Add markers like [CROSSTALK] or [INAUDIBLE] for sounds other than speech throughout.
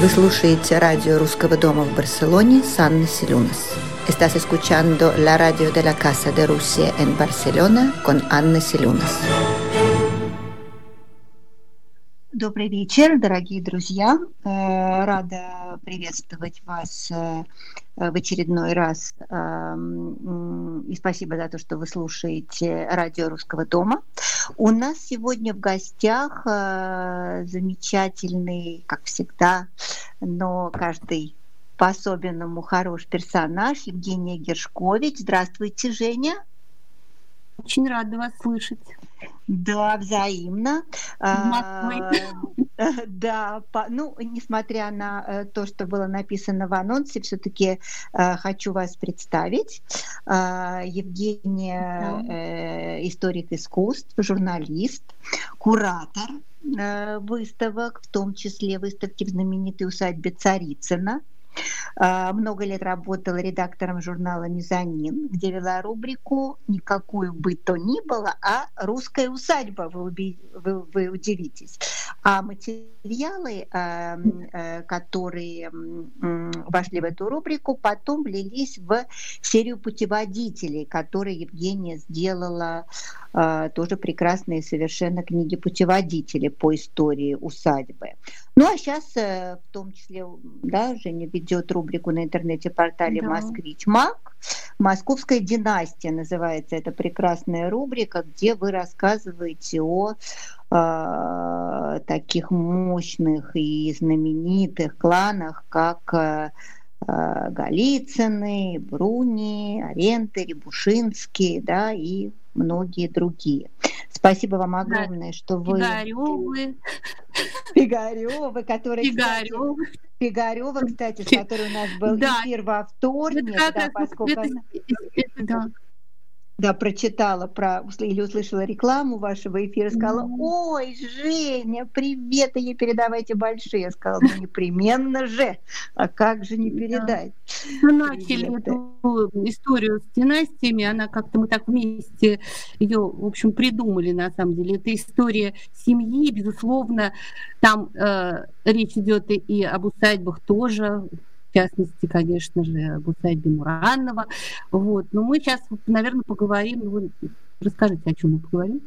Вы слушаете радио Русского дома в Барселоне с Анной Селюнас. Estás escuchando la radio de la Casa de Rusia en Barcelona con Анна Селюнас. Добрый вечер, дорогие друзья. Э, рада приветствовать вас э, в очередной раз. Эм, и спасибо за то, что вы слушаете радио Русского дома. У нас сегодня в гостях э, замечательный, как всегда, но каждый по-особенному хороший персонаж Евгения Гершкович. Здравствуйте, Женя. Очень рада вас слышать. Да, взаимно. А, да, по, ну, несмотря на э, то, что было написано в анонсе, все-таки э, хочу вас представить. Э, Евгения, э, историк искусств, журналист, куратор э, выставок, в том числе выставки в знаменитой усадьбе Царицына. А, много лет работала редактором журнала «Мезонин», где вела рубрику «Никакую бы то ни было, а русская усадьба», вы, уби... вы, вы удивитесь. А материалы, а, э, которые вошли в эту рубрику, потом влились в серию путеводителей, которые Евгения сделала тоже прекрасные совершенно книги путеводители по истории усадьбы. Ну а сейчас э, в том числе, да, Женя ведет рубрику на интернете-портале да. «Москвич Мак». «Московская династия» называется эта прекрасная рубрика, где вы рассказываете о э, таких мощных и знаменитых кланах, как э, Голицыны, Бруни, Аренты, Рябушинские, да, и многие другие. Спасибо вам огромное, да, что вы... Пигарёвы. Пигарёвы, которые... Пигарёвы. Пигарева, кстати, с которой у нас был да. эфир во вторник, да, поскольку... Это, это, да да, прочитала про или услышала рекламу вашего эфира, сказала, ой, Женя, привет, и ей передавайте большие. Я сказала, ну непременно же, а как же не передать? Мы начали эту историю с династиями, она как-то мы так вместе ее, в общем, придумали на самом деле. Это история семьи, безусловно, там э, речь идет и об усадьбах тоже, в частности, конечно же, об усадьбе Муранова. Вот. Но мы сейчас, наверное, поговорим, вы расскажите, о чем мы поговорим.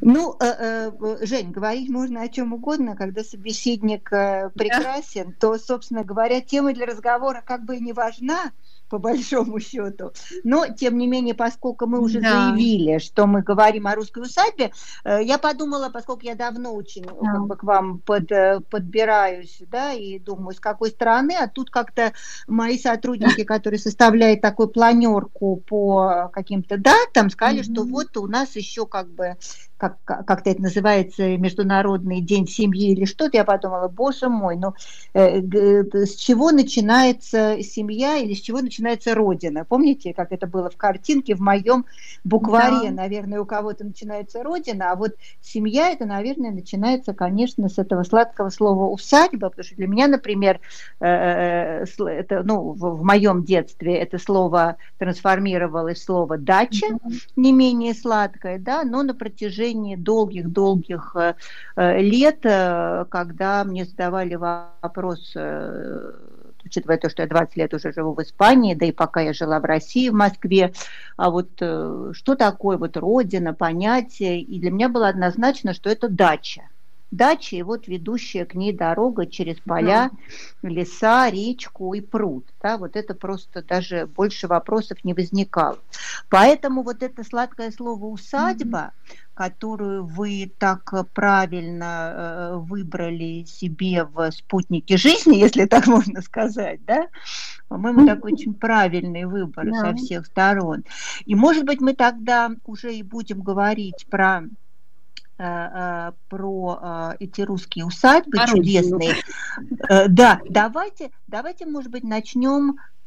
Ну, э, э, Жень, говорить можно о чем угодно, когда собеседник э, прекрасен, то, собственно говоря, тема для разговора как бы и не важна, по большому счету. Но, тем не менее, поскольку мы уже да. заявили, что мы говорим о русской усадьбе, э, я подумала, поскольку я давно очень да. как бы, к вам под, э, подбираюсь, да, и думаю, с какой стороны, а тут как-то мои сотрудники, [LAUGHS] которые составляют такую планерку по каким-то датам, сказали, mm-hmm. что вот у нас еще как бы как, как-то это называется, Международный день семьи или что-то, я подумала, боже мой, ну э, с чего начинается семья или с чего начинается родина? Помните, как это было в картинке в моем букваре, да. наверное, у кого-то начинается родина, а вот семья это, наверное, начинается, конечно, с этого сладкого слова усадьба, потому что для меня, например, э, э, э это, ну, в, в моем детстве это слово трансформировалось в слово дача, mm-hmm. не менее сладкое, да, но на протяжении протяжении долгих-долгих э, э, лет, э, когда мне задавали вопрос учитывая то, что я 20 лет уже живу в Испании, да и пока я жила в России, в Москве, а вот что такое вот родина, понятие, и для меня было однозначно, что это дача дача и вот ведущая к ней дорога через поля, да. леса, речку и пруд. Да, вот это просто даже больше вопросов не возникало. Поэтому вот это сладкое слово «усадьба», mm-hmm. Которую вы так правильно э, выбрали себе в спутнике жизни, [LAUGHS] если так можно сказать, да, по-моему, такой очень правильный выбор да. со всех сторон. И, может быть, мы тогда уже и будем говорить про Э, э, про э, эти русские усадьбы чудесные. Да, давайте, давайте, может быть, начнем Э,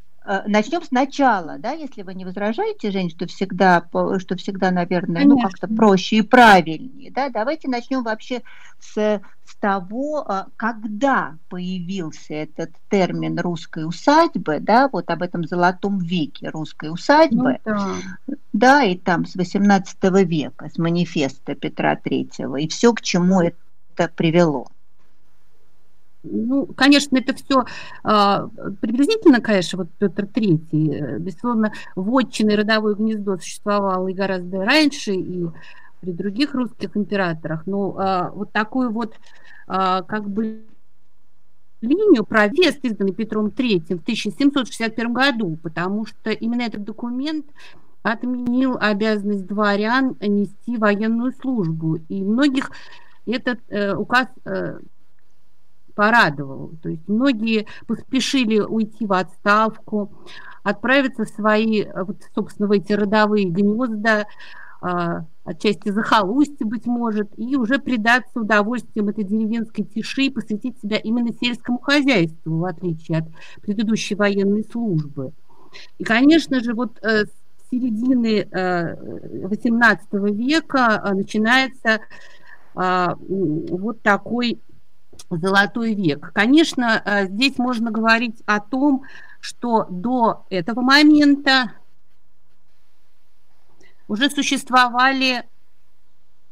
начнем сначала, да, если вы не возражаете, Жень, что всегда, что всегда, наверное, Конечно. ну как-то проще и правильнее, да, давайте начнем вообще с, с того, э, когда появился этот термин русской усадьбы, да, вот об этом золотом веке русской усадьбы, ну, да. да, и там с 18 века, с манифеста Петра Третьего, и все, к чему это привело. Ну, конечно, это все а, приблизительно, конечно, вот Петр Третий, э, безусловно, вотчинное родовое гнездо существовало и гораздо раньше, и при других русских императорах, но а, вот такую вот а, как бы линию провез, изданный Петром III в 1761 году, потому что именно этот документ отменил обязанность дворян нести военную службу. И многих этот э, указ э, порадовал. То есть многие поспешили уйти в отставку, отправиться в свои, вот, собственно, в эти родовые гнезда, э, отчасти захолустье, быть может, и уже предаться удовольствием этой деревенской тиши и посвятить себя именно сельскому хозяйству, в отличие от предыдущей военной службы. И, конечно же, вот э, с середины XVIII э, века э, начинается вот такой золотой век. Конечно, здесь можно говорить о том, что до этого момента уже существовали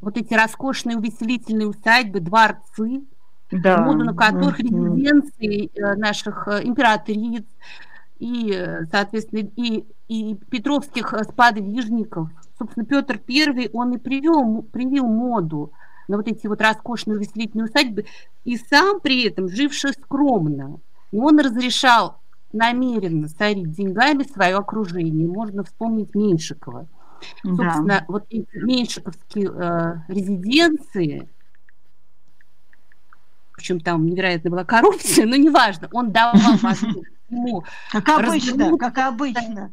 вот эти роскошные увеселительные усадьбы, дворцы, да. моду на которых mm-hmm. резиденции э, наших э, императриц и, э, соответственно, и, и петровских сподвижников. Собственно, Петр I, он и привел, привил моду на вот эти вот роскошные увеселительные усадьбы, и сам при этом, живший скромно, он разрешал намеренно сорить деньгами свое окружение. Можно вспомнить Меньшикова. Собственно, да. вот эти меньшиковские э, резиденции, причем там невероятно была коррупция, [LAUGHS] но неважно, он давал возможность ему Как обычно, как обычно.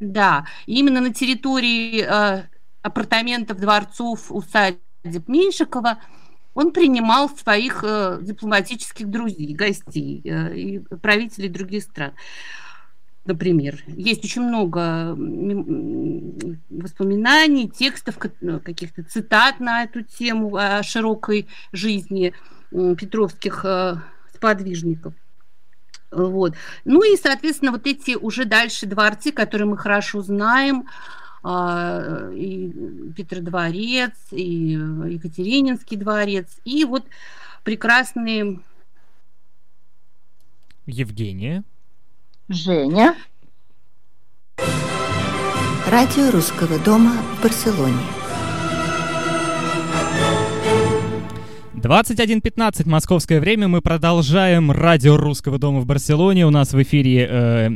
да, именно на территории э, апартаментов, дворцов, усадеб Меньшикова он принимал своих э, дипломатических друзей, гостей э, и правителей других стран например. Есть очень много воспоминаний, текстов, ну, каких-то цитат на эту тему о широкой жизни петровских э, сподвижников. Вот. Ну и, соответственно, вот эти уже дальше дворцы, которые мы хорошо знаем, а, и Петродворец, и Екатерининский дворец, и вот прекрасные... Евгения. Женя. Радио Русского дома в Барселоне. 21.15 московское время. Мы продолжаем радио Русского дома в Барселоне. У нас в эфире э,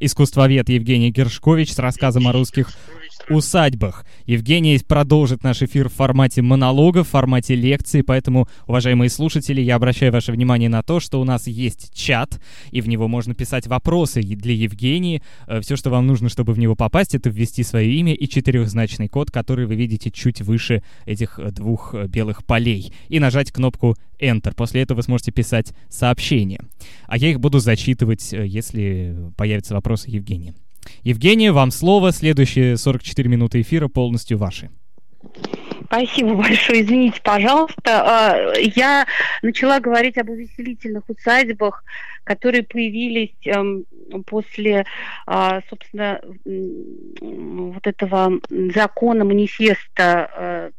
искусствовед Евгений Гершкович с рассказом о русских усадьбах. Евгений продолжит наш эфир в формате монолога, в формате лекции, поэтому, уважаемые слушатели, я обращаю ваше внимание на то, что у нас есть чат, и в него можно писать вопросы для Евгении. Э, Все, что вам нужно, чтобы в него попасть, это ввести свое имя и четырехзначный код, который вы видите чуть выше этих э, двух э, белых полей, и нажать кнопку Enter. После этого вы сможете писать сообщения. А я их буду зачитывать, если появятся вопросы Евгения. Евгения, вам слово. Следующие 44 минуты эфира полностью ваши. Спасибо большое. Извините, пожалуйста. А, я начала говорить об увеселительных усадьбах, которые появились эм, после, а, собственно, вот этого закона, манифеста э,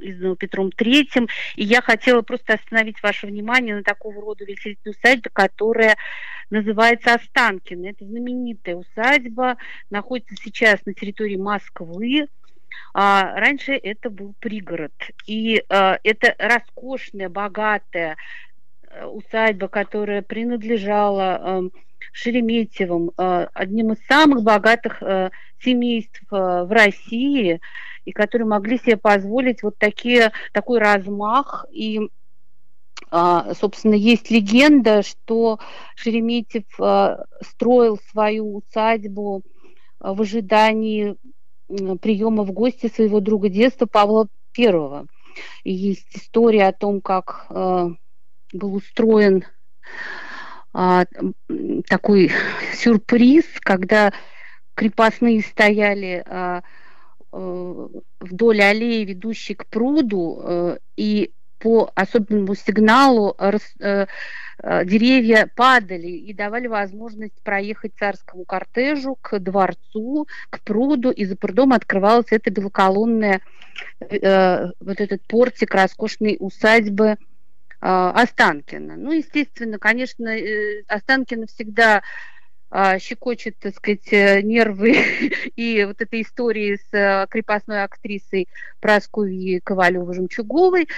изданного Петром Третьим. И я хотела просто остановить ваше внимание на такого рода увеселительной усадьбе, которая называется Останкино. Это знаменитая усадьба, находится сейчас на территории Москвы. А, раньше это был пригород. И а, это роскошная, богатая э, усадьба, которая принадлежала э, Шереметьевым, э, одним из самых богатых э, семейств э, в России, и которые могли себе позволить вот такие, такой размах и а, Собственно, есть легенда, что Шереметьев а, строил свою усадьбу а, в ожидании приема в гости своего друга детства Павла. И есть история о том, как был устроен такой сюрприз, когда крепостные стояли вдоль аллеи, ведущей к пруду, и по особенному сигналу э, э, деревья падали и давали возможность проехать царскому кортежу к дворцу, к пруду, и за прудом открывалась эта белоколонная, э, вот этот портик роскошной усадьбы Останкина. Ну, естественно, конечно, Останкина всегда а, щекочет, так сказать, э, нервы [LAUGHS] и вот этой истории с э, крепостной актрисой Прасковьей Ковалевой-Жемчуговой.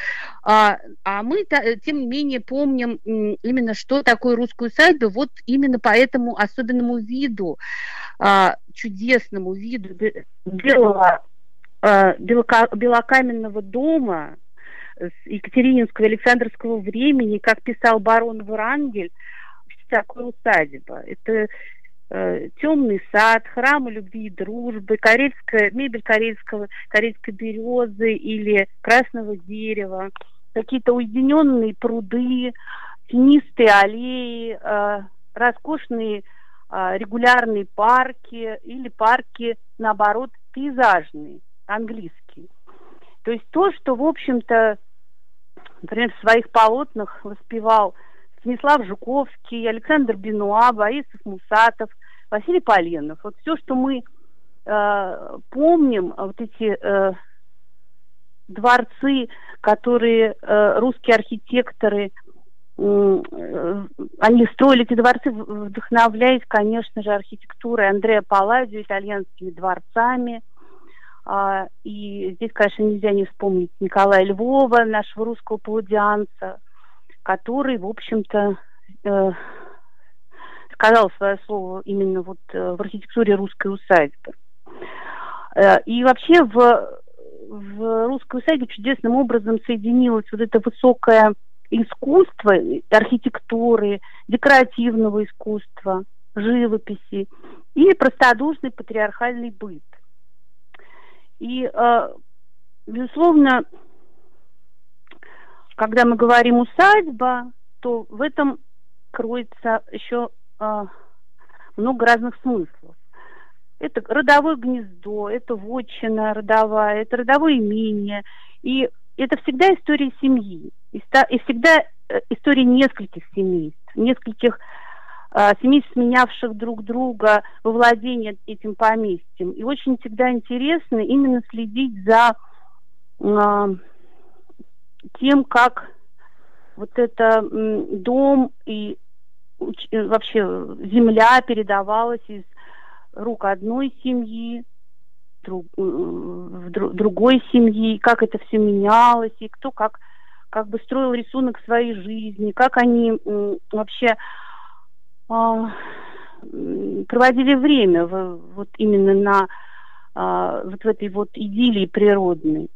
А, а мы, тем не менее, помним именно, что такое русскую усадьбу, вот именно по этому особенному виду, а, чудесному виду белого, белокаменного дома, с Екатерининского Александровского времени, как писал барон Врангель, такое усадьба. Это э, темный сад, храмы любви и дружбы, карельская, мебель карельского, карельской березы или красного дерева, какие-то уединенные пруды, тенистые аллеи, э, роскошные э, регулярные парки или парки, наоборот, пейзажные, английские. То есть то, что, в общем-то, например, в своих полотнах воспевал Станислав Жуковский, Александр Бенуа, Борисов Мусатов, Василий Поленов. Вот все, что мы э, помним, вот эти э, дворцы, которые э, русские архитекторы, э, они строили эти дворцы, вдохновляясь, конечно же, архитектурой Андреа Палладио, итальянскими дворцами. А, и здесь, конечно, нельзя не вспомнить Николая Львова, нашего русского паладианца – который, в общем-то, э, сказал свое слово именно вот э, в архитектуре русской усадьбы. Э, и вообще в, в русской усадьбе чудесным образом соединилось вот это высокое искусство архитектуры, декоративного искусства, живописи и простодушный патриархальный быт. И, э, безусловно, когда мы говорим усадьба, то в этом кроется еще э, много разных смыслов. Это родовое гнездо, это вотчина родовая, это родовое имение. И это всегда история семьи. И, всегда э, история нескольких семейств, нескольких э, семейств, сменявших друг друга во владении этим поместьем. И очень всегда интересно именно следить за э, тем, как вот это дом и э, вообще земля передавалась из рук одной семьи друг, э, в другой семьи, как это все менялось, и кто как, как бы строил рисунок своей жизни, как они вообще а, проводили время вот именно на а, вот в этой вот идиллии природной.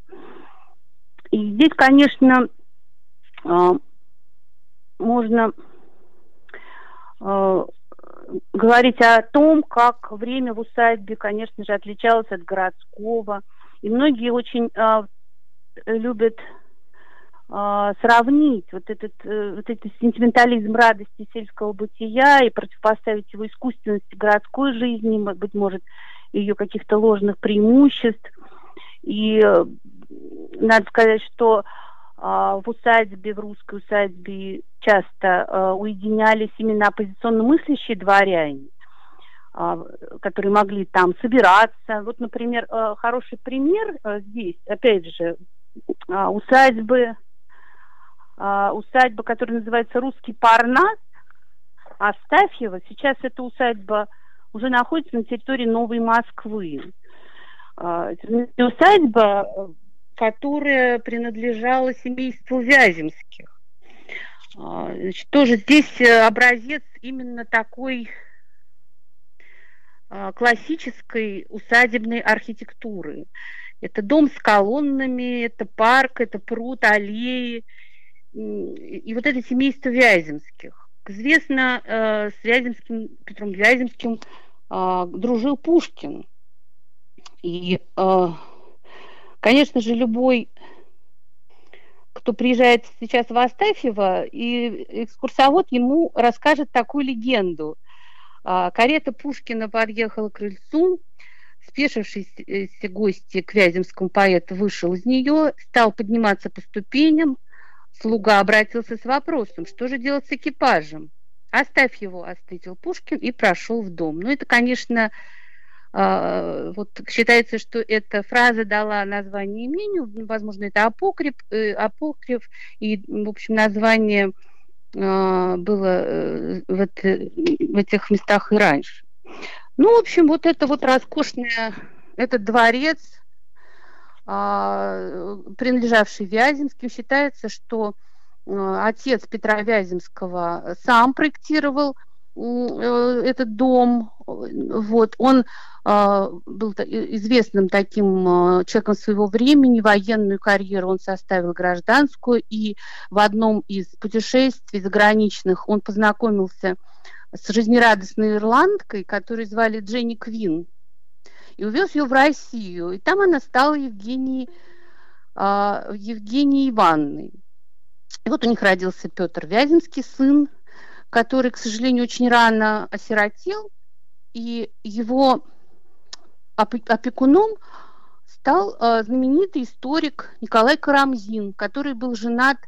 И здесь, конечно, а, можно а, говорить о том, как время в усадьбе, конечно же, отличалось от городского. И многие очень а, любят сравнить вот этот, э, вот этот сентиментализм радости сельского бытия и противопоставить его искусственности городской жизни, быть может, ее каких-то ложных преимуществ. И э, надо сказать, что а, в усадьбе, в русской усадьбе часто а, уединялись именно оппозиционно мыслящие дворяне, а, которые могли там собираться. Вот, например, хороший пример здесь, опять же, усадьбы, усадьба, которая называется «Русский Парнас», Астафьева. Сейчас эта усадьба уже находится на территории Новой Москвы. Усадьба которая принадлежала семейству Вяземских. А, значит, тоже здесь э, образец именно такой а, классической усадебной архитектуры. Это дом с колоннами, это парк, это пруд, аллеи. И вот это семейство Вяземских. Известно, э, с Вяземским, Петром Вяземским а, дружил Пушкин. И Конечно же, любой, кто приезжает сейчас в Астафьево, и экскурсовод ему расскажет такую легенду. А, карета Пушкина подъехала к крыльцу, спешившийся гости к Вяземскому поэту вышел из нее, стал подниматься по ступеням. Слуга обратился с вопросом, что же делать с экипажем? «Оставь его», — ответил Пушкин и прошел в дом. Ну, это, конечно, вот считается, что эта фраза дала название имению, возможно, это апокриф, э, апокриф и, в общем, название а, было э, в, это, в этих местах и раньше. Ну, в общем, вот это вот роскошная, этот дворец, а, принадлежавший Вяземским, считается, что отец Петра Вяземского сам проектировал Э, этот дом, вот, он э, был известным таким э, человеком своего времени, военную карьеру он составил гражданскую, и в одном из путешествий заграничных он познакомился с жизнерадостной ирландкой, которую звали Дженни Квин, и увез ее в Россию, и там она стала Евгенией, Евгенией Ивановной. И вот у них родился Петр Вяземский, сын который, к сожалению, очень рано осиротел, и его опекуном стал э, знаменитый историк Николай Карамзин, который был женат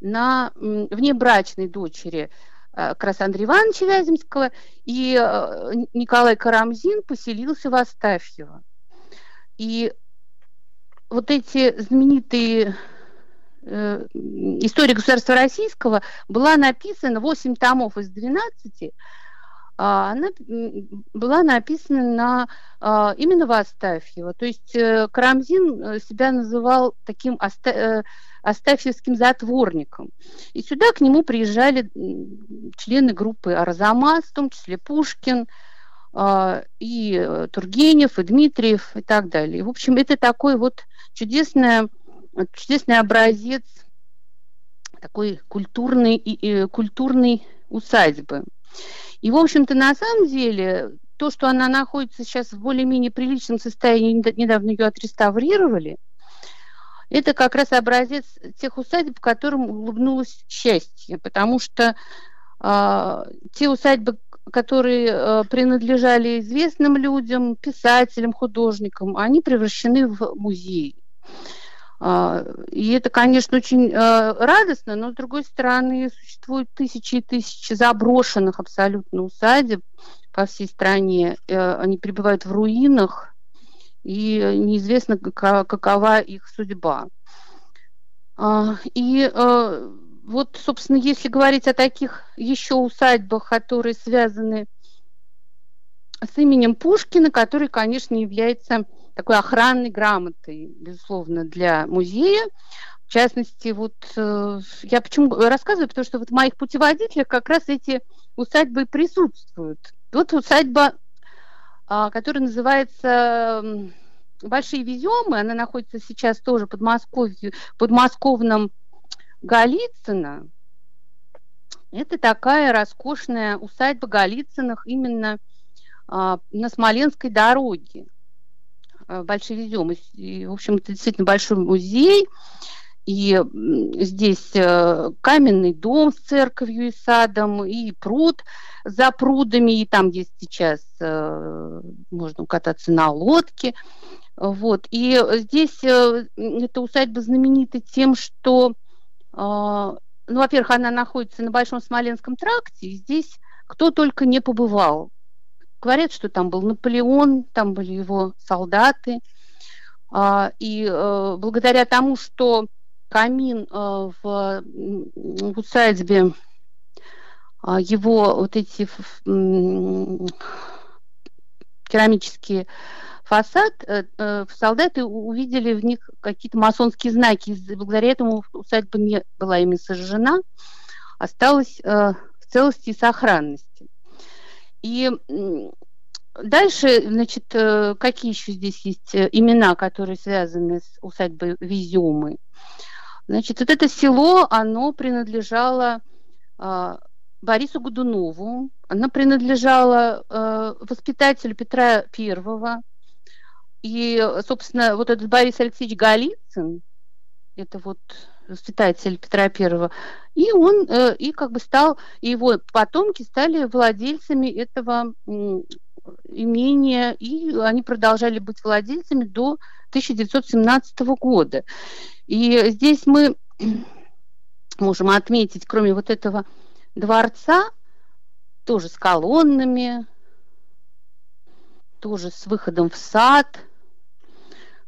на внебрачной дочери э, как раз Ивановича Вяземского, и э, Николай Карамзин поселился в Астафьево. И вот эти знаменитые Э, история государства российского была написана 8 томов из 12, а она была написана на, а, именно в Астафьево. То есть э, Карамзин э, себя называл таким астафьевским затворником. И сюда к нему приезжали члены группы Арзамас, в том числе Пушкин, а, и Тургенев, и Дмитриев, и так далее. В общем, это такой вот чудесное чудесный образец такой культурной, и, и, культурной усадьбы. И, в общем-то, на самом деле, то, что она находится сейчас в более-менее приличном состоянии, недавно ее отреставрировали, это как раз образец тех усадеб, которым улыбнулось счастье, потому что э, те усадьбы, которые э, принадлежали известным людям, писателям, художникам, они превращены в музеи. А, и это, конечно, очень э, радостно, но, с другой стороны, существуют тысячи и тысячи заброшенных абсолютно усадеб по всей стране. Э, они пребывают в руинах, и неизвестно, какова их судьба. А, и э, вот, собственно, если говорить о таких еще усадьбах, которые связаны с именем Пушкина, который, конечно, является такой охранной грамотой, безусловно, для музея. В частности, вот э, я почему рассказываю, потому что вот в моих путеводителях как раз эти усадьбы присутствуют. Вот усадьба, э, которая называется Большие Веземы, она находится сейчас тоже под Москвой, под Московным Голицыно. Это такая роскошная усадьба Голицыных именно а, на Смоленской дороге. Э, Большевизем. И, в общем, это действительно большой музей. И здесь э, каменный дом с церковью и садом, и пруд за прудами, и там, где сейчас э, можно кататься на лодке. Вот. И здесь эта усадьба знаменита тем, что, ну, во-первых, она находится на Большом Смоленском тракте, и здесь кто только не побывал. Говорят, что там был Наполеон, там были его солдаты. А, и э, благодаря тому, что камин э, в усадьбе, а, его вот эти керамические фасад, э, солдаты увидели в них какие-то масонские знаки. Благодаря этому усадьба не была ими сожжена, осталась в целости и сохранности. И дальше, значит, э, какие еще здесь есть э, имена, которые связаны с усадьбой Визюмы? Значит, вот это село, оно принадлежало э, Борису Годунову, оно принадлежало э, воспитателю Петра Первого. И, собственно, вот этот Борис Алексеевич Голицын, это вот воспитатель Петра Первого, и он э, и как бы стал, и его потомки стали владельцами этого имения, и они продолжали быть владельцами до 1917 года. И здесь мы [CLEARS THROAT] можем отметить, кроме вот этого дворца, тоже с колоннами, тоже с выходом в сад,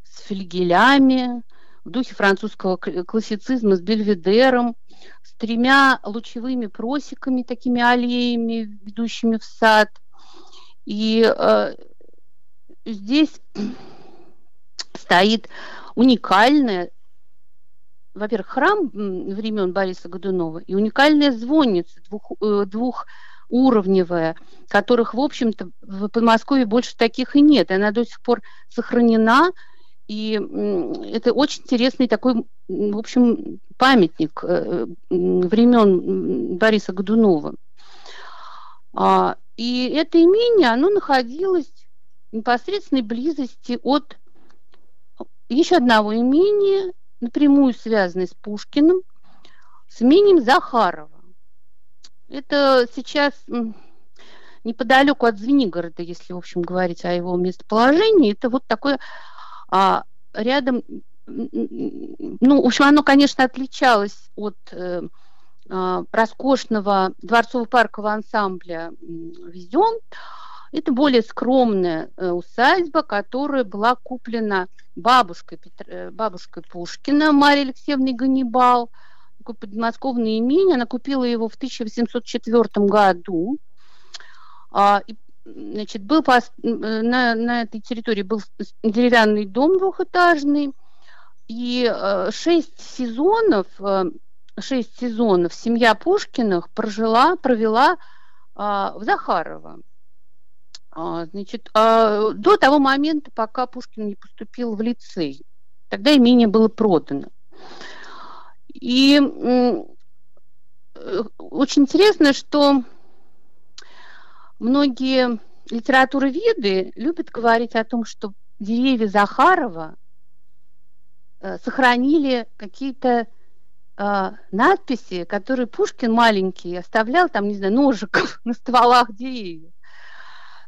с флигелями, в духе французского классицизма с бельведером, с тремя лучевыми просеками, такими аллеями, ведущими в сад. И э, здесь [CLEARS THROAT] стоит уникальная, во-первых, храм времен Бориса Годунова и уникальная звонница двух, э, которых, в общем-то, в Подмосковье больше таких и нет. Она до сих пор сохранена, и это очень интересный такой, в общем, памятник э, времен Бориса Годунова. А, и это имение, оно находилось в непосредственной близости от еще одного имения, напрямую связанной с Пушкиным, с имением Захарова. Это сейчас неподалеку от Звенигорода, если, в общем, говорить о его местоположении. Это вот такое а, рядом, ну, в общем, оно, конечно, отличалось от э, э, роскошного дворцово-паркового ансамбля «Везем», это более скромная э, усадьба, которая была куплена бабушкой, э, бабушкой Пушкина Марьей Алексеевной Ганнибал. Такое подмосковное имение. Она купила его в 1804 году. А, значит, был пос... на, на этой территории был деревянный дом двухэтажный. И э, шесть сезонов, шесть сезонов семья Пушкиных прожила, провела а, в Захарово. А, значит, а, до того момента, пока Пушкин не поступил в лицей. Тогда имение было продано. И э, очень интересно, что многие литературоведы любят говорить о том, что деревья Захарова э, сохранили какие-то э, надписи, которые Пушкин маленький оставлял, там, не знаю, ножиков [LAUGHS] на стволах деревьев.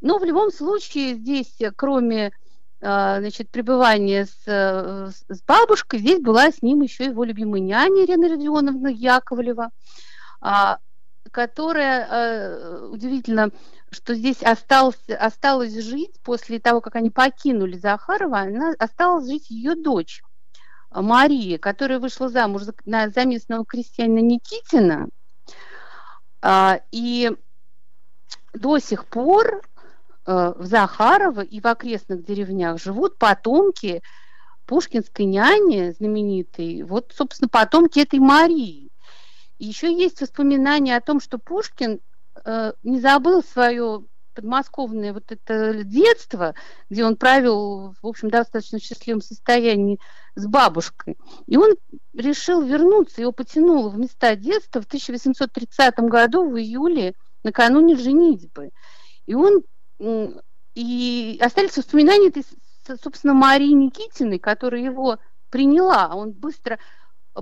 Но в любом случае здесь, э, кроме а, значит, пребывания с, э, с бабушкой, здесь была с ним еще его любимая няня Ирина Родионовна Яковлева, а, которая, э, удивительно, что здесь осталось, осталось жить после того, как они покинули Захарова, она осталась жить ее дочь Мария, которая вышла замуж за, за местного крестьянина Никитина. А, и до сих пор Э, в Захарово и в окрестных деревнях живут потомки пушкинской няни знаменитой, вот, собственно, потомки этой Марии. Еще есть воспоминания о том, что Пушкин э, не забыл свое подмосковное вот это детство, где он правил, в общем, достаточно счастливом состоянии с бабушкой. И он решил вернуться, его потянуло в места детства в 1830 году, в июле, накануне женитьбы. И он и остались воспоминания этой, собственно, Марии Никитиной, которая его приняла. Он быстро,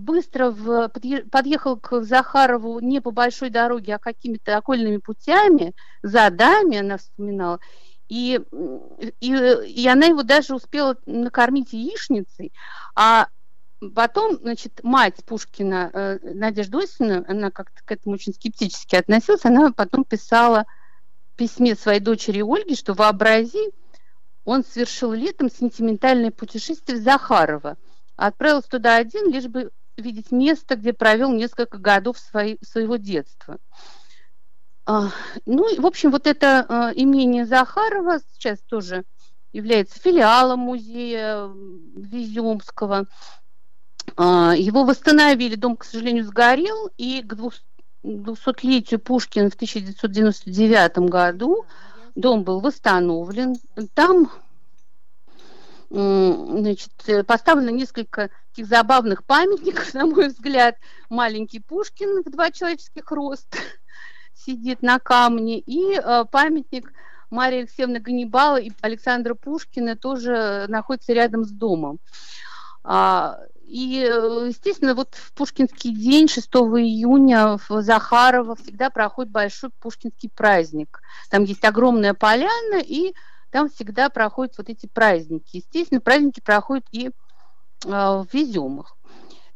быстро в, подъехал к Захарову не по большой дороге, а какими-то окольными путями, задами, она вспоминала. И, и, и она его даже успела накормить яичницей. А потом, значит, мать Пушкина, э, Надежда Осина, она как-то к этому очень скептически относилась, она потом писала письме своей дочери Ольги, что вообрази, он совершил летом сентиментальное путешествие в Захарова. Отправился туда один, лишь бы видеть место, где провел несколько годов своей, своего детства. А, ну, в общем, вот это а, имение Захарова сейчас тоже является филиалом музея Веземского. А, его восстановили, дом, к сожалению, сгорел, и к 200-летию Пушкина в 1999 году дом был восстановлен. Там значит, поставлено несколько таких забавных памятников, [LAUGHS] на мой взгляд. Маленький Пушкин в два человеческих роста [LAUGHS] сидит на камне, и э, памятник Марии Алексеевны Ганнибала и Александра Пушкина тоже находится рядом с домом. А, и, э, естественно, вот в Пушкинский день, 6 июня, в Захарово всегда проходит большой пушкинский праздник. Там есть огромная поляна, и там всегда проходят вот эти праздники. Естественно, праздники проходят и э, в Веземах.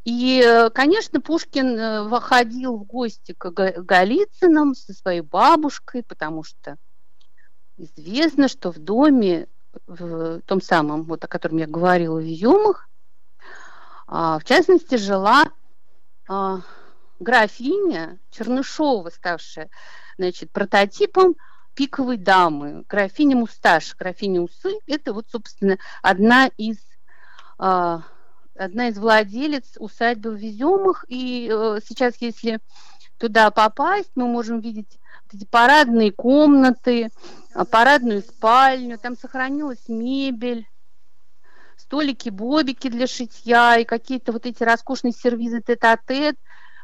И, э, конечно, Пушкин выходил в гости к Голицынам со своей бабушкой, потому что известно, что в доме, в том самом, вот о котором я говорила, в Изюмах, а, в частности, жила а, графиня Чернышова, ставшая значит, прототипом пиковой дамы, графиня Мусташ, графиня Усы, это вот, собственно, одна из а, одна из владелец усадьбы в Веземах, и э, сейчас, если туда попасть, мы можем видеть эти парадные комнаты, а, парадную спальню, там сохранилась мебель, столики, бобики для шитья и какие-то вот эти роскошные сервизы тет-а-тет,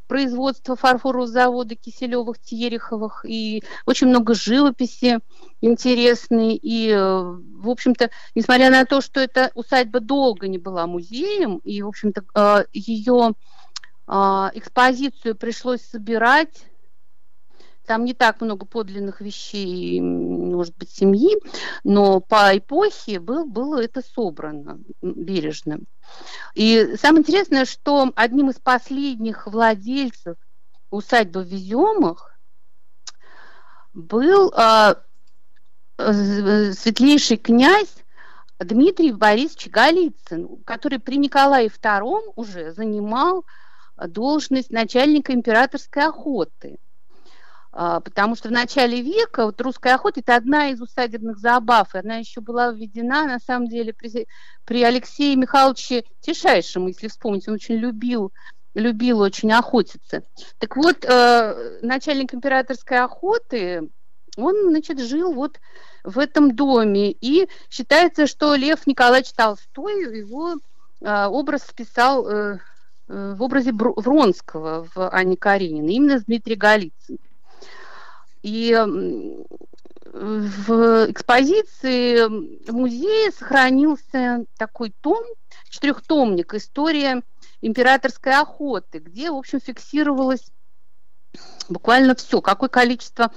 производство фарфорового завода Киселевых, Тереховых, и очень много живописи интересной. И, э, в общем-то, несмотря на то, что эта усадьба долго не была музеем, и, в общем-то, э, ее а, экспозицию пришлось собирать там не так много подлинных вещей, может быть, семьи, но по эпохе был, было это собрано бережно. И самое интересное, что одним из последних владельцев усадьбы Веземах был э, светлейший князь Дмитрий Борисович Голицын, который при Николае II уже занимал должность начальника императорской охоты. А, потому что в начале века вот русская охота это одна из усадебных забав, и она еще была введена на самом деле при, при Алексее Михайловиче Тишайшем, если вспомнить, он очень любил любил очень охотиться. Так вот, э, начальник императорской охоты, он, значит, жил вот в этом доме, и считается, что Лев Николаевич Толстой его э, образ вписал э, э в образе Вронского в Анне Карениной, именно с Дмитрием Голицыным. И в экспозиции музея сохранился такой том, четырехтомник «История императорской охоты», где, в общем, фиксировалось буквально все, какое количество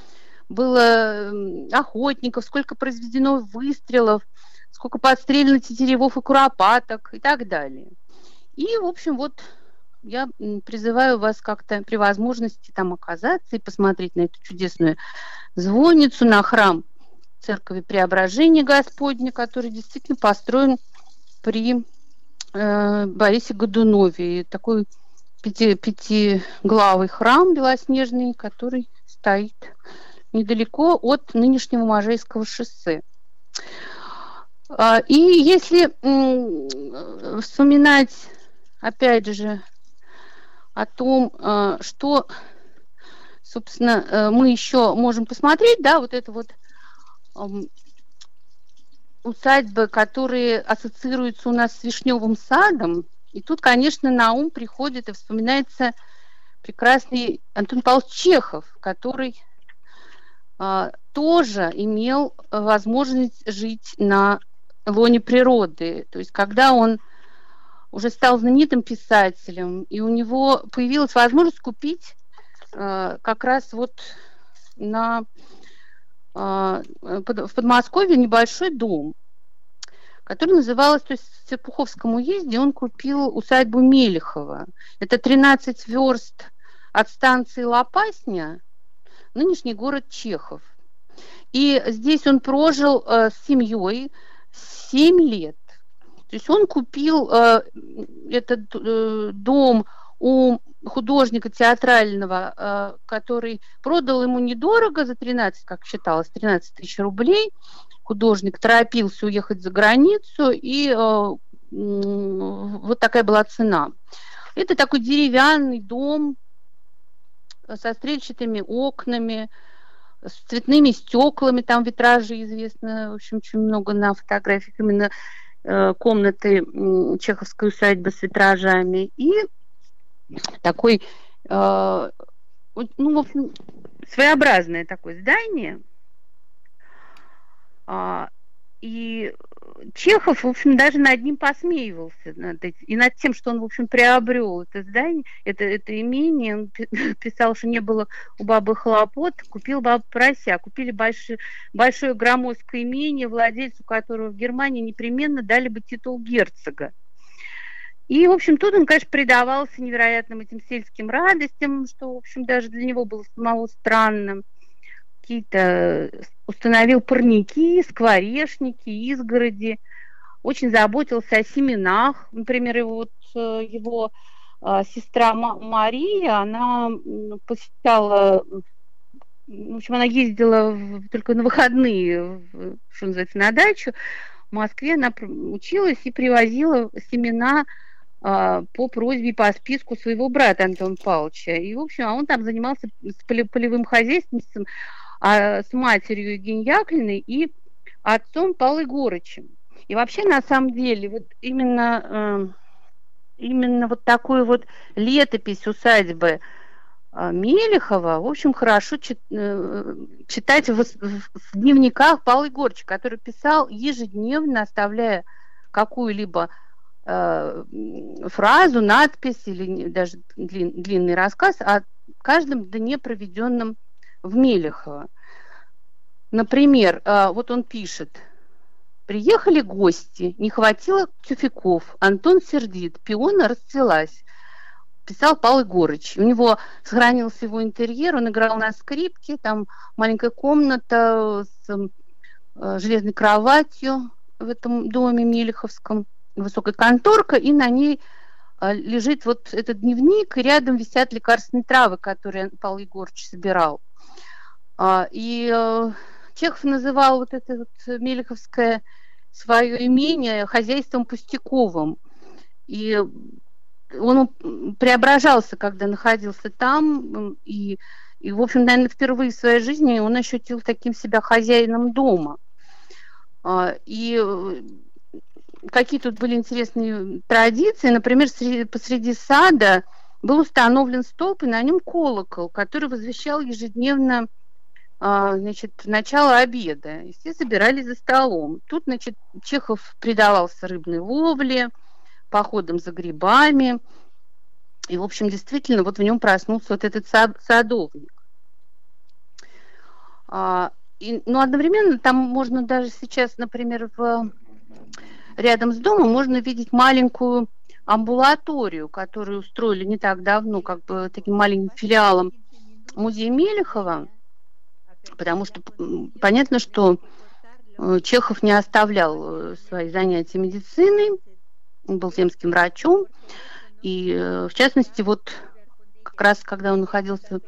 было охотников, сколько произведено выстрелов, сколько подстрелено тетеревов и куропаток и так далее. И, в общем, вот я призываю вас как-то при возможности там оказаться и посмотреть на эту чудесную звонницу, на храм церкви Преображения Господня, который действительно построен при э, Борисе Годунове. Такой пяти, пятиглавый храм белоснежный, который стоит недалеко от нынешнего Можайского шоссе. А, и если вспоминать, опять же, о том, э, что, собственно, э, мы еще можем посмотреть, да, вот это вот усадьбы, которые ассоциируются у нас с Вишневым садом. И тут, конечно, на ум приходит и вспоминается прекрасный Антон Павлович Чехов, который а, тоже имел возможность жить на лоне природы. То есть, когда он уже стал знаменитым писателем, и у него появилась возможность купить э, как раз вот на, э, под, в Подмосковье небольшой дом, который назывался, то есть в Серпуховском уезде он купил усадьбу Мелехова. Это 13 верст от станции Лопасня, нынешний город Чехов. И здесь он прожил э, с семьей 7 лет. То есть он купил э, этот э, дом у художника театрального, э, который продал ему недорого за 13, как считалось, 13 тысяч рублей. Художник торопился уехать за границу, и э, вот такая была цена. Это такой деревянный дом со стрельчатыми окнами, с цветными стеклами, там витражи известно, в общем, очень много на фотографиях именно Э, комнаты чеховской усадьбы с витражами и такой, э, ну, в общем, своеобразное такое здание. А, и Чехов, в общем, даже над ним посмеивался, над и над тем, что он, в общем, приобрел это здание, это, это имение. Он [LAUGHS] писал, что не было у бабы хлопот, купил баба прося. Купили большое, большое громоздкое имение, владельцу которого в Германии непременно дали бы титул герцога. И, в общем, тут он, конечно, предавался невероятным этим сельским радостям, что, в общем, даже для него было самого странным. Какие-то, установил парники, скворечники, изгороди, очень заботился о семенах. Например, его, вот, э, его э, сестра Мария, она посещала, в общем, она ездила только на выходные, что называется, на дачу. В Москве она училась и привозила семена а, по просьбе, по списку своего брата Антона Павловича. И, в общем, а он там занимался полевым хозяйством, а, с матерью Евгенией Яковлевной и отцом Павлой Горычем. И вообще, на самом деле, вот именно, э, именно вот такую вот летопись усадьбы э, Мелехова, в общем, хорошо э, читать в, в дневниках Павла Егорыча, который писал ежедневно, оставляя какую-либо э, фразу, надпись или даже длин, длинный рассказ о каждом дне, проведенном в Мелехово. Например, э, вот он пишет – Приехали гости, не хватило тюфяков. Антон сердит, пиона расцелась. Писал Павел Егорыч. У него сохранился его интерьер, он играл на скрипке, там маленькая комната с э, железной кроватью в этом доме Мелеховском, высокая конторка, и на ней э, лежит вот этот дневник, и рядом висят лекарственные травы, которые Павел Егорович собирал. А, и э, Чехов называл вот это вот Мелеховское свое имение хозяйством пустяковым. И он преображался, когда находился там, и, и, в общем, наверное, впервые в своей жизни он ощутил таким себя хозяином дома. А, и какие тут были интересные традиции. Например, посреди сада был установлен столб, и на нем колокол, который возвещал ежедневно значит, начало обеда, и все собирались за столом. Тут, значит, Чехов предавался рыбной ловле, походам за грибами, и, в общем, действительно, вот в нем проснулся вот этот садовник. А, и, но одновременно там можно даже сейчас, например, в, рядом с домом можно видеть маленькую амбулаторию, которую устроили не так давно, как бы таким маленьким филиалом музея Мелехова потому что понятно, что э, Чехов не оставлял э, свои занятия медициной, он был земским врачом, и э, в частности, вот как раз когда он находился,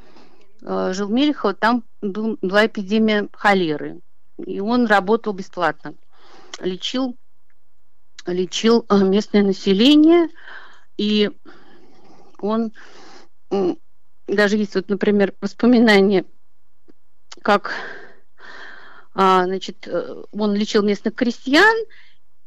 жил в Мелехово, там был, была эпидемия холеры, и он работал бесплатно, лечил, лечил местное население, и он даже есть вот, например, воспоминания как а, значит, э, он лечил местных крестьян,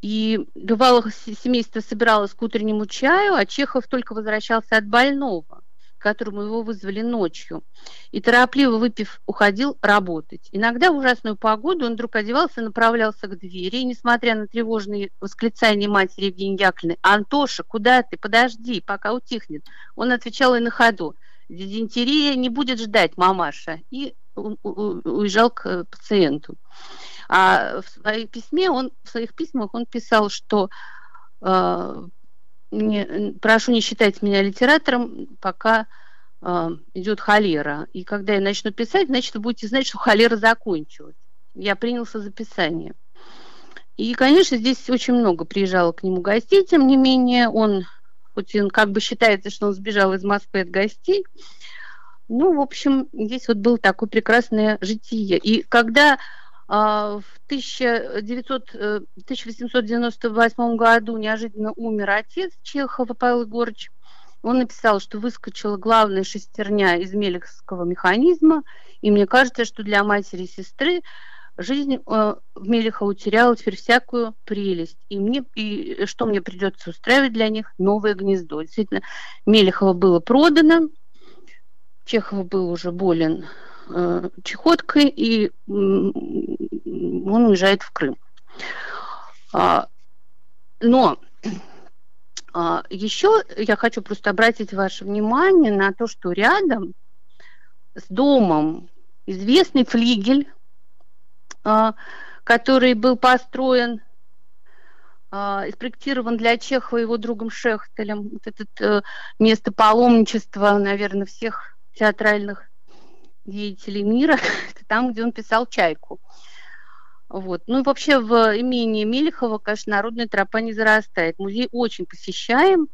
и бывало, семейство собиралось к утреннему чаю, а Чехов только возвращался от больного, которому его вызвали ночью. И торопливо выпив, уходил работать. Иногда в ужасную погоду он вдруг одевался и направлялся к двери, и, несмотря на тревожные восклицания матери Евгении Яковлевны, «Антоша, куда ты? Подожди, пока утихнет». Он отвечал и на ходу, «Дизентерия не будет ждать, мамаша». И уезжал к пациенту. А в своих письме он, в своих письмах он писал, что э, не, прошу не считать меня литератором, пока э, идет холера. И когда я начну писать, значит, вы будете знать, что холера закончилась. Я принялся за писание. И, конечно, здесь очень много приезжало к нему гостей, тем не менее, он, хоть он как бы считается, что он сбежал из Москвы от гостей, ну, в общем, здесь вот было такое прекрасное житие. И когда а, в 1900, 1898 э, году неожиданно умер отец Чехова Павел Егорович, он написал, что выскочила главная шестерня из мелеховского механизма, и мне кажется, что для матери и сестры жизнь э, в Мелехова утеряла теперь всякую прелесть. И, мне, и что мне придется устраивать для них? Новое гнездо. Действительно, Мелехова было продано, Чехов был уже болен э, чехоткой, и э, он уезжает в Крым. А, но а, еще я хочу просто обратить ваше внимание на то, что рядом с домом известный флигель, а, который был построен а, спроектирован для Чехова его другом Шехтелем. Вот это э, место паломничества, наверное, всех театральных деятелей мира, [LAUGHS] там, где он писал «Чайку». Вот. Ну и вообще в имении Мелехова, конечно, народная тропа не зарастает. Музей очень посещаем.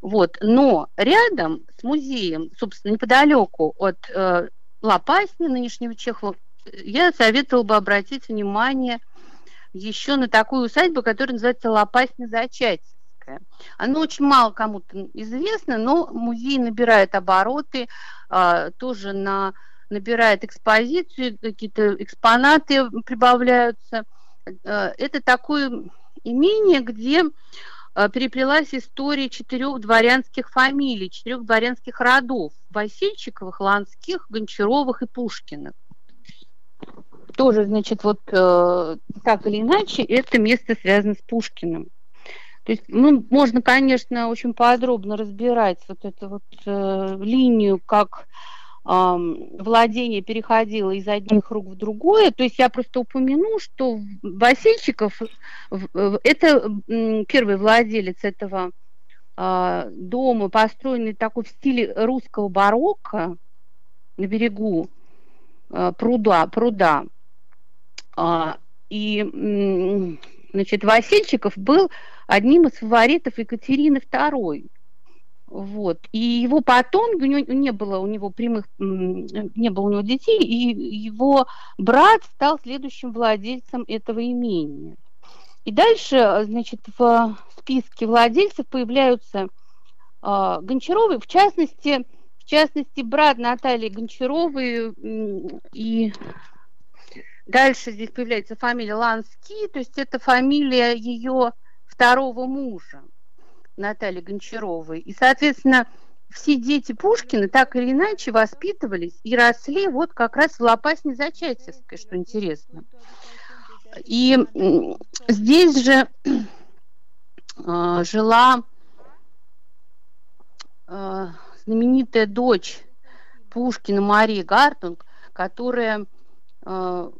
Вот. Но рядом с музеем, собственно, неподалеку от э, Лопасни, нынешнего Чехова, я советовала бы обратить внимание еще на такую усадьбу, которая называется Лопасня-Зачатьевская. Она очень мало кому-то известна, но музей набирает обороты, э, тоже на набирает экспозицию, какие-то экспонаты прибавляются. Э, это такое имение, где э, переплелась история четырех дворянских фамилий, четырех дворянских родов – Васильчиковых, Ланских, Гончаровых и Пушкиных. Тоже, значит, вот э, так или иначе, это место связано с Пушкиным. То есть, ну, можно, конечно, очень подробно разбирать вот эту вот э, линию, как владение переходило из одних рук в другое. То есть я просто упомяну, что Васильчиков это первый владелец этого а, дома, построенный такой в стиле русского барокко на берегу а, пруда, пруда. А, и значит, Васильчиков был одним из фаворитов Екатерины II вот. И его потом, у него не было у него прямых, не было у него детей, и его брат стал следующим владельцем этого имения. И дальше, значит, в списке владельцев появляются э, Гончаровы, в частности, в частности, брат Натальи Гончаровой, и дальше здесь появляется фамилия Ланский, то есть это фамилия ее второго мужа. Натальи Гончаровой. И, соответственно, все дети Пушкина так или иначе воспитывались и росли вот как раз в Лопасне Зачатевской, что интересно. И здесь же э, жила э, знаменитая дочь Пушкина Мария Гартунг, которая, э,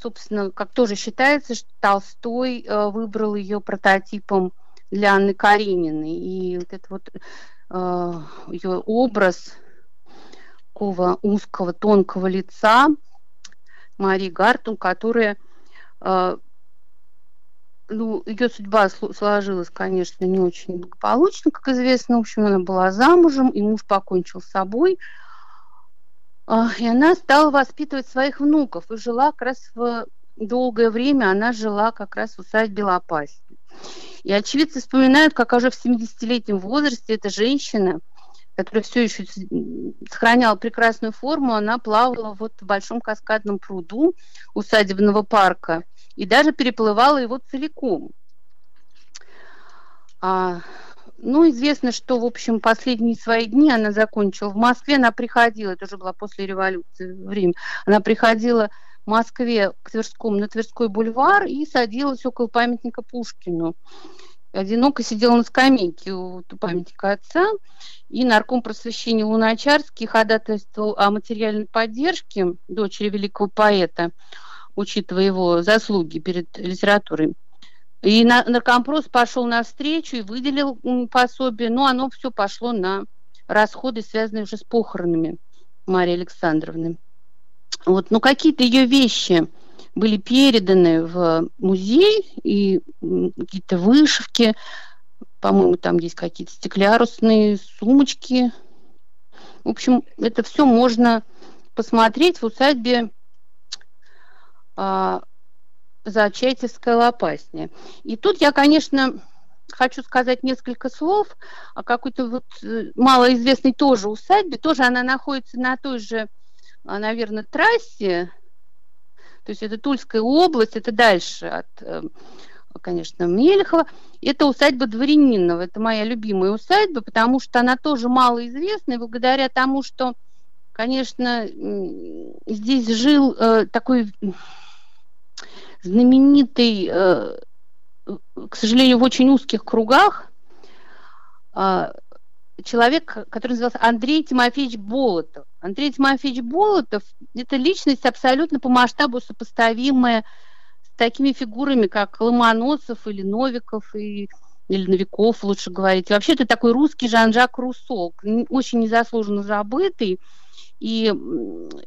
собственно, как тоже считается, что Толстой э, выбрал ее прототипом для Анны Карениной. И вот этот вот э, ее образ такого узкого, тонкого лица Марии Гартун, которая э, ну, ее судьба сложилась, конечно, не очень благополучно, как известно. В общем, она была замужем, и муж покончил с собой. И она стала воспитывать своих внуков и жила как раз в долгое время, она жила как раз в усадьбе Лопасти. И очевидцы вспоминают, как уже в 70-летнем возрасте эта женщина, которая все еще сохраняла прекрасную форму, она плавала вот в большом каскадном пруду усадебного парка и даже переплывала его целиком. А, ну, известно, что, в общем, последние свои дни она закончила в Москве. Она приходила, это уже было после революции время, она приходила в Москве к Тверскому, на Тверской бульвар и садилась около памятника Пушкину. Одиноко сидела на скамейке у памятника отца, и нарком просвещения Луначарский ходатайствовал о материальной поддержке дочери великого поэта, учитывая его заслуги перед литературой. И наркомпрос пошел навстречу и выделил пособие, но оно все пошло на расходы, связанные уже с похоронами Марии Александровны. Вот, но какие-то ее вещи были переданы в музей, и какие-то вышивки, по-моему, там есть какие-то стеклярусные сумочки. В общем, это все можно посмотреть в усадьбе а, Зачатевская Лопасня. И тут я, конечно, хочу сказать несколько слов о какой-то вот э, малоизвестной тоже усадьбе. Тоже она находится на той же а, наверное, трассе, то есть это Тульская область, это дальше от, э, конечно, Мелехова, это усадьба Дворянинова, это моя любимая усадьба, потому что она тоже малоизвестна, и благодаря тому, что, конечно, здесь жил э, такой знаменитый, э, к сожалению, в очень узких кругах, э, человек, который назывался Андрей Тимофеевич Болотов. Андрей Тимофеевич Болотов – это личность абсолютно по масштабу сопоставимая с такими фигурами, как Ломоносов или Новиков, и, или Новиков, лучше говорить. Вообще это такой русский Жан-Жак Руссо, очень незаслуженно забытый. И,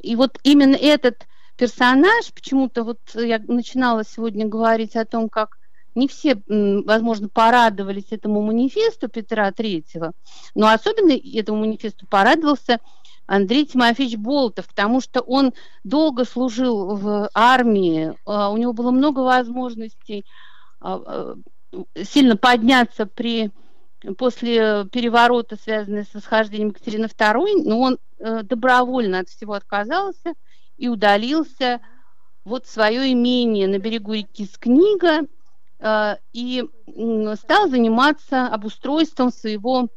и вот именно этот персонаж, почему-то вот я начинала сегодня говорить о том, как не все, возможно, порадовались этому манифесту Петра Третьего, но особенно этому манифесту порадовался Андрей Тимофеевич Болтов, потому что он долго служил в армии, а, у него было много возможностей а, а, сильно подняться при после переворота, связанного с восхождением Екатерины II, но он э, добровольно от всего отказался – и удалился вот в свое имение на берегу реки Скнига э, и стал заниматься обустройством своего,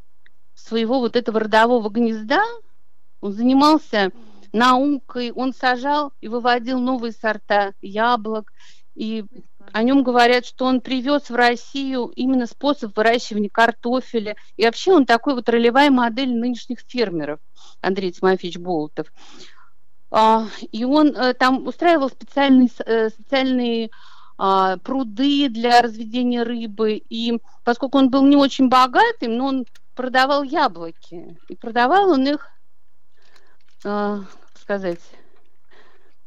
своего вот этого родового гнезда. Он занимался наукой, он сажал и выводил новые сорта яблок. И о нем говорят, что он привез в Россию именно способ выращивания картофеля. И вообще он такой вот ролевая модель нынешних фермеров, Андрей Тимофеевич Болотов. А, и он э, там устраивал специальные, э, специальные а, пруды для разведения рыбы. И поскольку он был не очень богатым, но он продавал яблоки. И продавал он их, а, как сказать,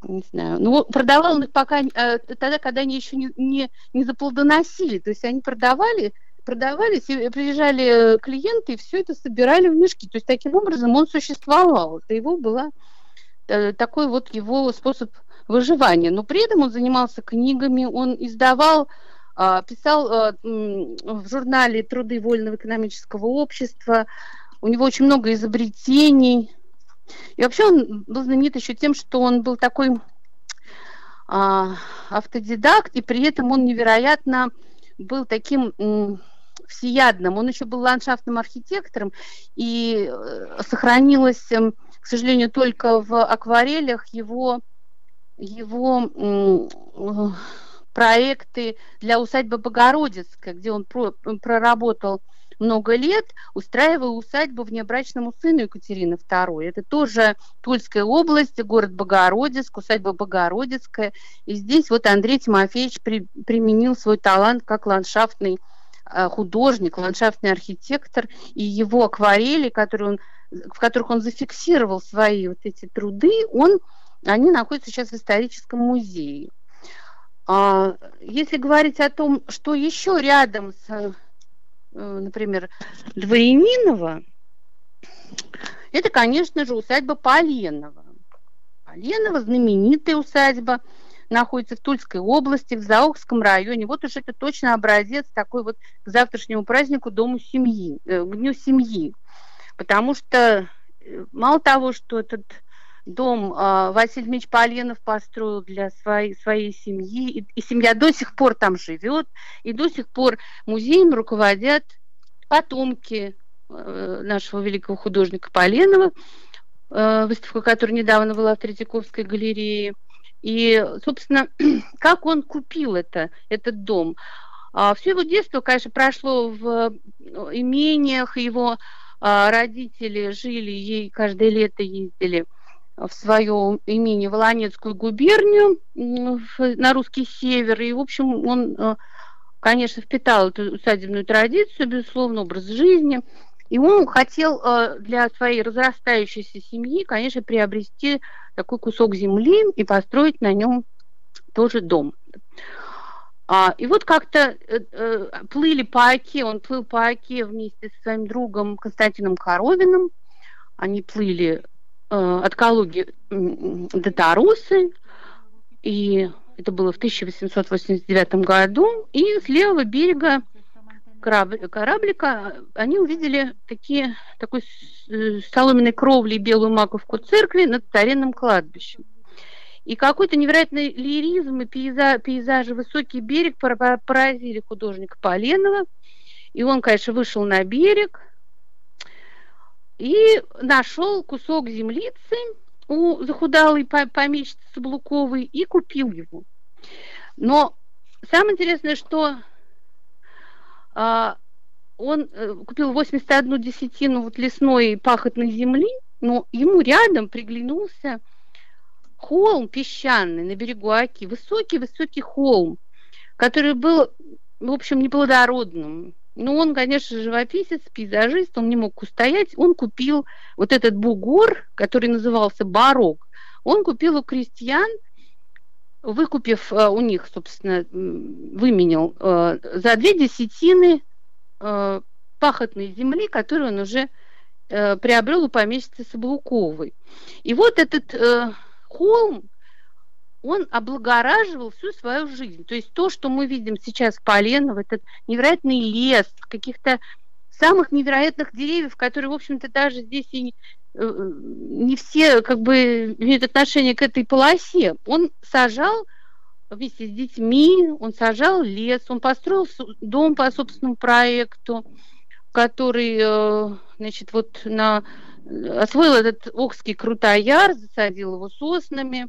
не знаю, ну, продавал он их пока, тогда, когда они еще не, не, не заплодоносили. То есть они продавали, продавались, и приезжали клиенты, и все это собирали в мешки. То есть таким образом он существовал. Это его была Э, такой вот его способ выживания. Но при этом он занимался книгами, он издавал, а, писал а, в журнале «Труды вольного экономического общества». У него очень много изобретений. И вообще он был знаменит еще тем, что он был такой а, автодидакт, и при этом он невероятно был таким всеядным. Он еще был ландшафтным архитектором, и э, сохранилось эм, к сожалению, только в акварелях его, его проекты для усадьбы Богородицкая, где он про, проработал много лет, устраивая усадьбу внебрачному сыну Екатерины II. Это тоже Тульская область, город Богородицк, усадьба Богородицкая. И здесь вот Андрей Тимофеевич при, применил свой талант как ландшафтный э, художник, ландшафтный архитектор, и его акварели, которые он в которых он зафиксировал свои вот эти труды, он, они находятся сейчас в историческом музее. А, если говорить о том, что еще рядом с, э, например, Дворянинова, это, конечно же, усадьба Поленова. Поленова, знаменитая усадьба, находится в Тульской области, в Заокском районе. Вот уж это точно образец такой вот к завтрашнему празднику Дому семьи, э, Дню семьи потому что э, мало того, что этот дом э, Василий Дмитриевич Поленов построил для своей, своей семьи, и, и семья до сих пор там живет, и до сих пор музеем руководят потомки э, нашего великого художника Поленова, э, выставка которая недавно была в Третьяковской галерее. И, собственно, [CLEARS THROAT] как он купил это, этот дом? А, все его детство, конечно, прошло в имениях его родители жили, ей каждое лето ездили в свое имение Волонецкую губернию на русский север. И, в общем, он, э, конечно, впитал эту усадебную традицию, безусловно, образ жизни. И он хотел э, для своей разрастающейся семьи, конечно, приобрести такой кусок земли и построить на нем тоже дом. А, и вот как-то э, э, плыли по Оке, он плыл по Оке вместе со своим другом Константином Коровиным. Они плыли э, от Калуги до Тарусы, и это было в 1889 году, и с левого берега кораблика они увидели такие, такой э, соломенной кровли белую маковку церкви над старинным кладбищем. И какой-то невероятный лиризм и пейзаж, пейзажи, высокий берег поразили художника Поленова. И он, конечно, вышел на берег и нашел кусок землицы у захудалой помещицы Саблуковой и купил его. Но самое интересное, что а, он э, купил 81 десятину вот лесной пахотной земли, но ему рядом приглянулся холм песчаный на берегу Оки, высокий-высокий холм, который был, в общем, неплодородным, Ну, он, конечно, живописец, пейзажист, он не мог устоять. Он купил вот этот бугор, который назывался барок. Он купил у крестьян, выкупив э, у них, собственно, выменял э, за две десятины э, пахотной земли, которую он уже приобрел у помещицы Соблуковой. И вот этот холм, он облагораживал всю свою жизнь. То есть то, что мы видим сейчас Поленово, этот невероятный лес, каких-то самых невероятных деревьев, которые, в общем-то, даже здесь и э, не все как бы имеют отношение к этой полосе. Он сажал вместе с детьми, он сажал лес, он построил дом по собственному проекту, который, э, значит, вот на освоил этот Окский крутояр, засадил его соснами,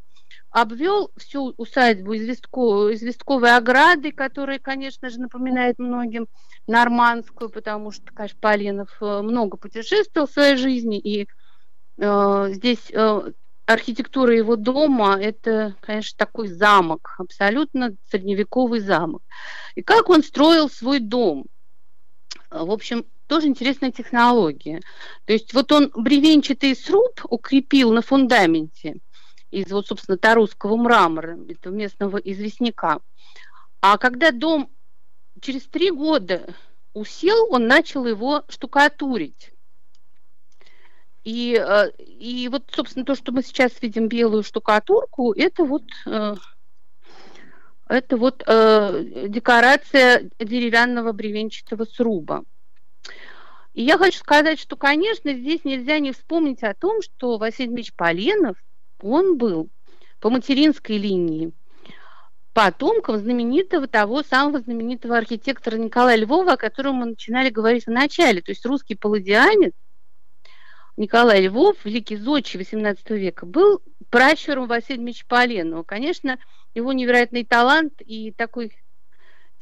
обвел всю усадьбу известковой, известковой оградой, которая, конечно же, напоминает многим нормандскую, потому что, конечно, Поленов э, много путешествовал в своей жизни, и э, здесь э, архитектура его дома – это, конечно, такой замок, абсолютно средневековый замок. И как он строил свой дом? В общем, тоже интересная технология. То есть вот он бревенчатый сруб укрепил на фундаменте из вот, собственно, тарусского мрамора, этого местного известняка. А когда дом через три года усел, он начал его штукатурить. И, э, и вот, собственно, то, что мы сейчас видим белую штукатурку, это вот, э, это вот э, декорация деревянного бревенчатого сруба. И я хочу сказать, что, конечно, здесь нельзя не вспомнить о том, что Василий Ильич Поленов, он был по материнской линии потомком знаменитого, того самого знаменитого архитектора Николая Львова, о котором мы начинали говорить в начале. То есть русский палладианец Николай Львов, великий зодчий XVIII века, был пращуром Василия Ильича Поленова. Конечно, его невероятный талант и такой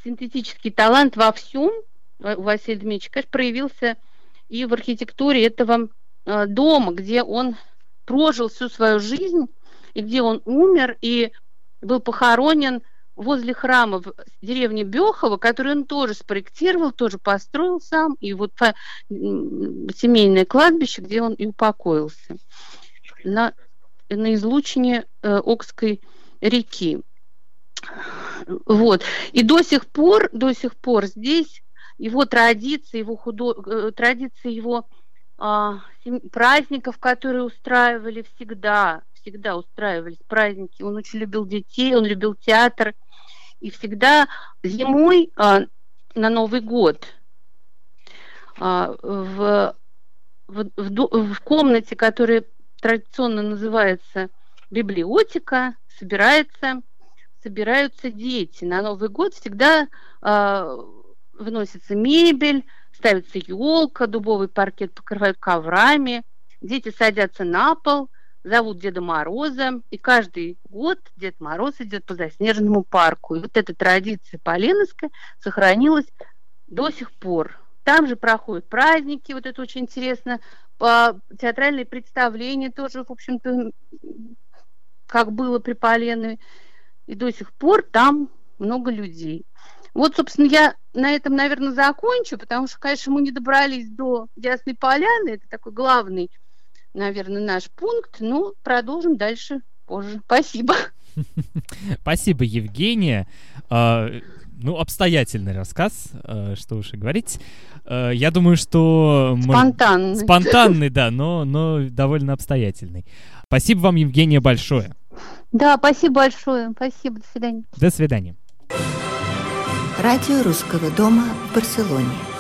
синтетический талант во всем у Василия Дмитриевича, конечно, проявился и в архитектуре этого э, дома, где он прожил всю свою жизнь, и где он умер, и был похоронен возле храма в деревне Бехово, который он тоже спроектировал, тоже построил сам, и вот семейное кладбище, где он и упокоился на, на излучине э, Окской реки. Вот. И до сих пор, до сих пор здесь его традиции, его худо... Э, традиции его а, праздников, которые устраивали всегда, всегда устраивались праздники. Он очень любил детей, он любил театр – и всегда зимой а, на Новый год а, в, в, в, в комнате, которая традиционно называется библиотека, собирается, собираются дети. На Новый год всегда а, выносится мебель, ставится елка, дубовый паркет покрывают коврами, дети садятся на пол, зовут Деда Мороза, и каждый год Дед Мороз идет по заснеженному парку. И вот эта традиция поленовская сохранилась до сих пор. Там же проходят праздники, вот это очень интересно, по театральные представления тоже, в общем-то, как было при Поленове. И до сих пор там много людей. Вот, собственно, я на этом, наверное, закончу, потому что, конечно, мы не добрались до Ясной Поляны, это такой главный наверное, наш пункт. Ну, продолжим дальше позже. Спасибо. [LAUGHS] Спасибо, Евгения. А, ну, обстоятельный рассказ, а, что уж и говорить. А, я думаю, что... Спонтанный. Спонтанный, да, но, но довольно обстоятельный. Спасибо вам, Евгения, большое. Да, спасибо большое. Спасибо. До свидания. До свидания. Радио Русского дома в Барселоне.